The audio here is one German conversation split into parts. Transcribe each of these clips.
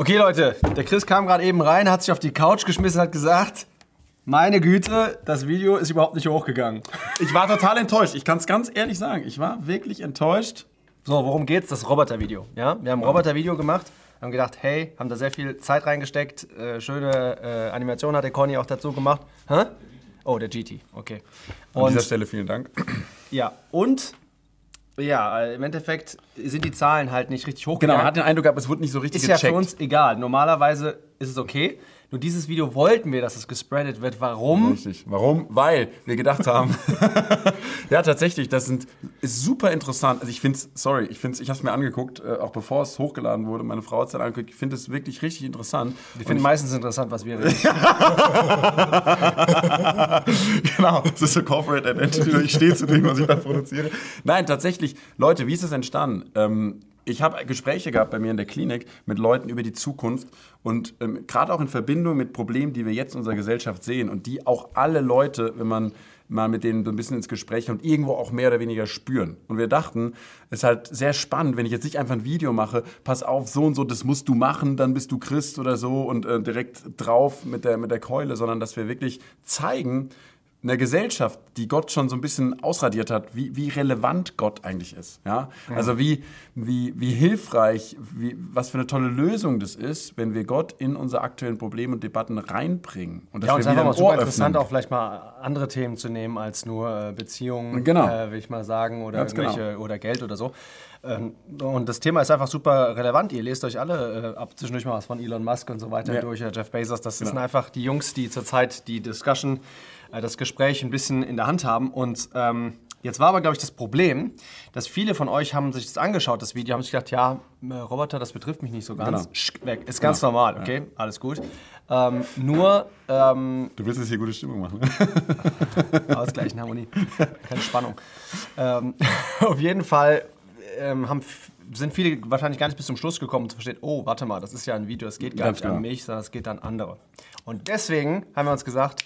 Okay, Leute, der Chris kam gerade eben rein, hat sich auf die Couch geschmissen, hat gesagt, meine Güte, das Video ist überhaupt nicht hochgegangen. Ich war total enttäuscht. Ich kann es ganz ehrlich sagen. Ich war wirklich enttäuscht. So, worum geht's? Das Roboter-Video. Ja? Wir haben ein Roboter-Video gemacht, haben gedacht, hey, haben da sehr viel Zeit reingesteckt. Äh, schöne äh, Animation hat der Conny auch dazu gemacht. Hä? Oh, der GT, okay. An dieser Stelle vielen Dank. Ja, und ja, äh, im Endeffekt sind die Zahlen halt nicht richtig Genau, hochgegangen. man hat den Eindruck gehabt, es wurde nicht so richtig ist ja gecheckt. für uns egal. Normalerweise ist es okay. Nur dieses Video wollten wir, dass es gespreadet wird. Warum? Richtig. Warum? Weil wir gedacht haben, ja tatsächlich, das sind, ist super interessant. Also ich finde es, sorry, ich finde ich habe es mir angeguckt, äh, auch bevor es hochgeladen wurde. Meine Frau hat es dann angeguckt. Ich finde es wirklich richtig interessant. Wir finden meistens interessant, was wir reden. genau, das ist so Corporate Identity. Ich stehe zu dem, was ich da produziere. Nein, tatsächlich, Leute, wie ist es entstanden? Ähm, ich habe Gespräche gehabt bei mir in der Klinik mit Leuten über die Zukunft und ähm, gerade auch in Verbindung mit Problemen, die wir jetzt in unserer Gesellschaft sehen und die auch alle Leute, wenn man mal mit denen so ein bisschen ins Gespräch kommt, irgendwo auch mehr oder weniger spüren. Und wir dachten, es ist halt sehr spannend, wenn ich jetzt nicht einfach ein Video mache, pass auf, so und so, das musst du machen, dann bist du Christ oder so und äh, direkt drauf mit der, mit der Keule, sondern dass wir wirklich zeigen, einer Gesellschaft, die Gott schon so ein bisschen ausradiert hat, wie, wie relevant Gott eigentlich ist. Ja? Also wie, wie, wie hilfreich, wie, was für eine tolle Lösung das ist, wenn wir Gott in unsere aktuellen Probleme und Debatten reinbringen. Und Ja, und es ist einfach super interessant, auch vielleicht mal andere Themen zu nehmen als nur äh, Beziehungen, Genau. äh, will ich mal sagen, oder Ganz genau. oder Geld oder so. Ähm, und das Thema ist einfach super relevant. Ihr lest euch alle äh, ab zwischendurch mal was von Elon Musk und so weiter Ja. durch, äh, Jeff Bezos. Das Genau. sind einfach die Jungs, die zurzeit die Discussion, äh, das Gespräch ein bisschen in der Hand haben. Und ähm, jetzt war aber, glaube ich, das Problem, dass viele von euch haben sich das angeschaut, das Video, haben sich gedacht, ja, äh, Roboter, das betrifft mich nicht so ganz. Genau. Sch, weg. Ist ganz normal, okay? Alles gut. Ähm, nur ähm, Du willst jetzt hier gute Stimmung machen. ne? Ausgleichen, Harmonie. Keine Spannung. Ähm, auf jeden Fall ähm, haben, sind viele wahrscheinlich gar nicht bis zum Schluss gekommen und zu verstehen, oh, warte mal, das ist ja ein Video, das geht gar Ganz nicht an genau. mich, sondern es geht an andere. Und deswegen haben wir uns gesagt,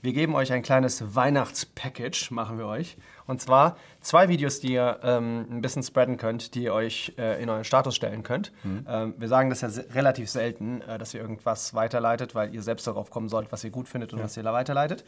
wir geben euch ein kleines Weihnachtspackage, machen wir euch. Und zwar zwei Videos, die ihr ähm, ein bisschen spreaden könnt, die ihr euch äh, in euren Status stellen könnt. Mhm. Ähm, wir sagen das ja relativ selten, äh, dass ihr irgendwas weiterleitet, weil ihr selbst darauf kommen sollt, was ihr gut findet und was ihr da weiterleitet.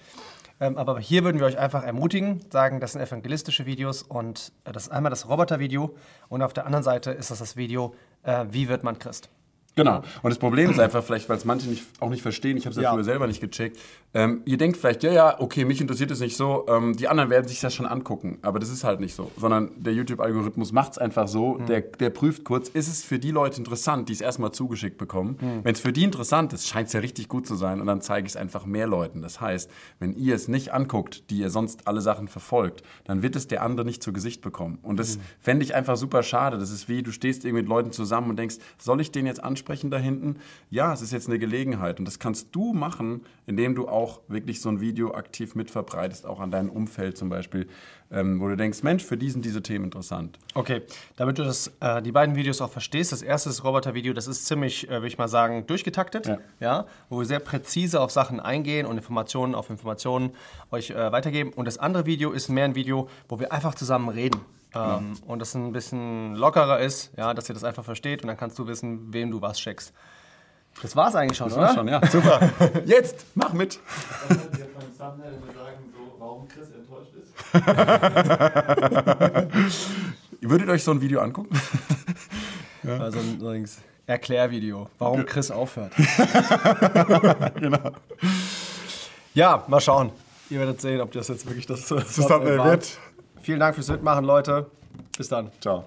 Ähm, aber hier würden wir euch einfach ermutigen, sagen, das sind evangelistische Videos und äh, das ist einmal das Roboter-Video und auf der anderen Seite ist das das Video, äh, wie wird man Christ. Genau. Und das Problem ist einfach, vielleicht, weil es manche nicht, auch nicht verstehen, ich habe es ja, Ja. früher selber nicht gecheckt. Ähm, ihr denkt vielleicht, ja, ja, okay, mich interessiert es nicht so. Ähm, die anderen werden sich das schon angucken. Aber das ist halt nicht so. Sondern der YouTube-Algorithmus macht es einfach so. Der, der prüft kurz, ist es für die Leute interessant, die es erstmal zugeschickt bekommen. Wenn es für die interessant ist, scheint es ja richtig gut zu sein. Und dann zeige ich es einfach mehr Leuten. Das heißt, wenn ihr es nicht anguckt, die ihr sonst alle Sachen verfolgt, dann wird es der andere nicht zu Gesicht bekommen. Und das fände ich einfach super schade. Das ist wie, du stehst irgendwie mit Leuten zusammen und denkst, soll ich den jetzt ansprechen da hinten? Ja, es ist jetzt eine Gelegenheit. Und das kannst du machen, indem du auch wirklich so ein Video aktiv mitverbreitest, auch an deinem Umfeld zum Beispiel, ähm, wo du denkst, Mensch, für die sind diese Themen interessant. Okay, damit du das, äh, die beiden Videos auch verstehst. Das erste ist das Roboter-Video, das ist ziemlich, äh, würde ich mal sagen, durchgetaktet, Ja. ja. wo wir sehr präzise auf Sachen eingehen und Informationen auf Informationen euch äh, weitergeben. Und das andere Video ist mehr ein Video, wo wir einfach zusammen reden. Ähm, Und das ein bisschen lockerer ist, ja, dass ihr das einfach versteht und dann kannst du wissen, wem du was schickst. Das war's eigentlich schon, Das oder? war's schon, ja. Super. Jetzt, mach mit. Jetzt beim Thumbnail sagen, so, warum Chris enttäuscht ist. Ihr würdet euch so ein Video angucken? Also ein so ein Erklärvideo, warum Chris aufhört. genau. Ja, mal schauen. Ihr werdet sehen, ob das jetzt wirklich das, das Thumbnail wird. Vielen Dank fürs Mitmachen, Leute. Bis dann. Ciao.